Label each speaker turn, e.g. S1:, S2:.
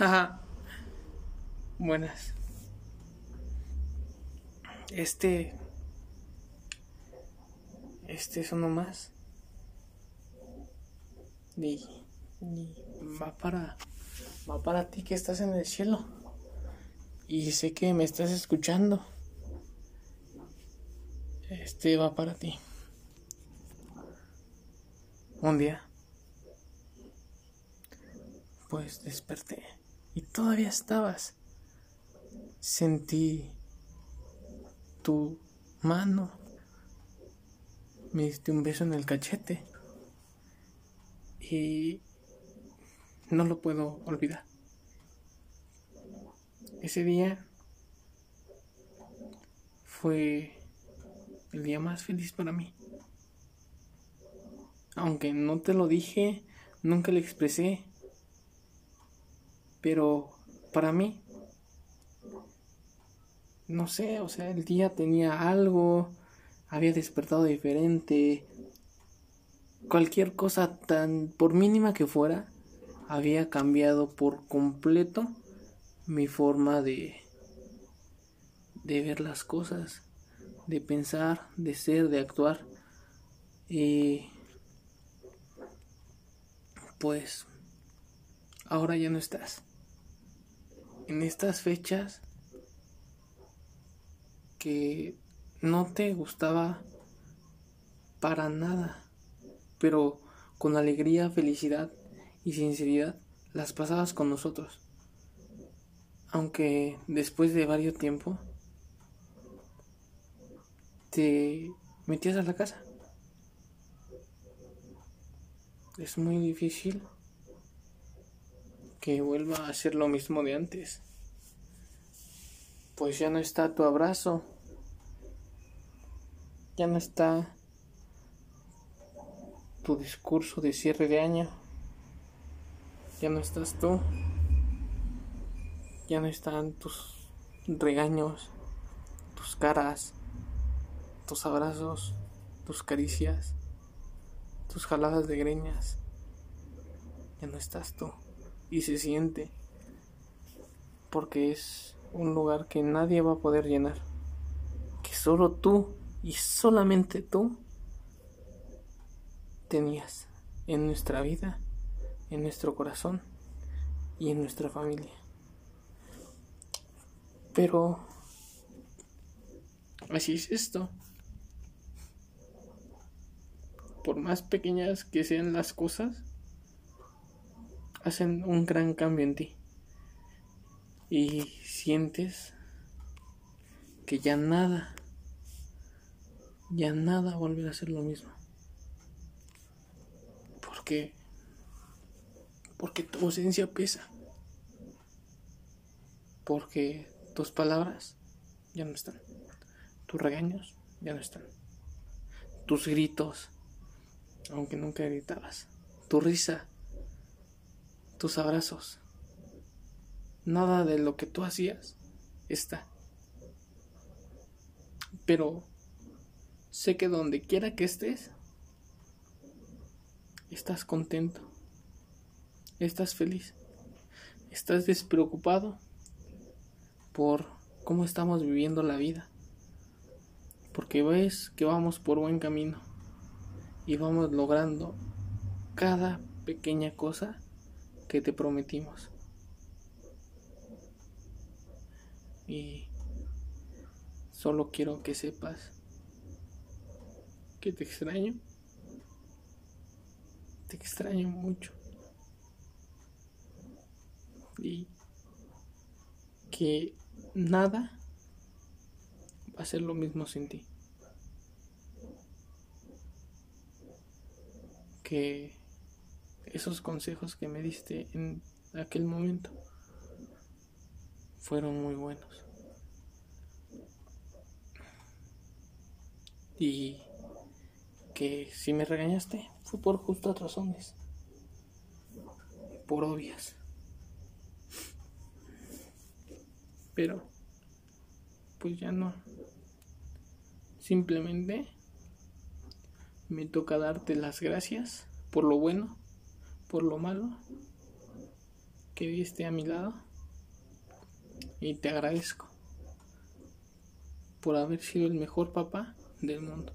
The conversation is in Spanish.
S1: Ajá. Buenas. Este. Este es uno más. Y va para. Va para ti que estás en el cielo. Y sé que me estás escuchando. Este va para ti. Un día. Pues desperté. Y todavía estabas. Sentí tu mano. Me diste un beso en el cachete. Y no lo puedo olvidar. Ese día fue el día más feliz para mí. Aunque no te lo dije, nunca lo expresé. Pero para mí, no sé, o sea, el día tenía algo, había despertado diferente. Cualquier cosa tan, por mínima que fuera, había cambiado por completo mi forma de, de ver las cosas, de pensar, de ser, de actuar. Y pues ahora ya no estás. En estas fechas que no te gustaba para nada, pero con alegría, felicidad y sinceridad las pasabas con nosotros. Aunque después de varios tiempo te metías a la casa. Es muy difícil que vuelva a ser lo mismo de antes. Pues ya no está tu abrazo. Ya no está tu discurso de cierre de año. Ya no estás tú. Ya no están tus regaños, tus caras, tus abrazos, tus caricias, tus jaladas de greñas. Ya no estás tú y se siente porque es un lugar que nadie va a poder llenar, que solo tú y solamente tú tenías en nuestra vida, en nuestro corazón y en nuestra familia. Pero así es esto. Por más pequeñas que sean las cosas, hacen un gran cambio en ti. Y sientes que ya nada, ya nada volverá a ser lo mismo. Porque, porque tu ausencia pesa. Porque tus palabras ya no están. Tus regaños ya no están. Tus gritos, aunque nunca gritabas. Tu risa tus abrazos. Nada de lo que tú hacías está. Pero sé que donde quiera que estés, estás contento, estás feliz, estás despreocupado por cómo estamos viviendo la vida. Porque ves que vamos por buen camino y vamos logrando cada pequeña cosa que te prometimos. Y solo quiero que sepas que te extraño. Te extraño mucho. Y que nada va a ser lo mismo sin ti. Que esos consejos que me diste en aquel momento fueron muy buenos. Y que si me regañaste fue por justas razones, por obvias. Pero, pues ya no. Simplemente me toca darte las gracias por lo bueno por lo malo que diste a mi lado y te agradezco por haber sido el mejor papá del mundo.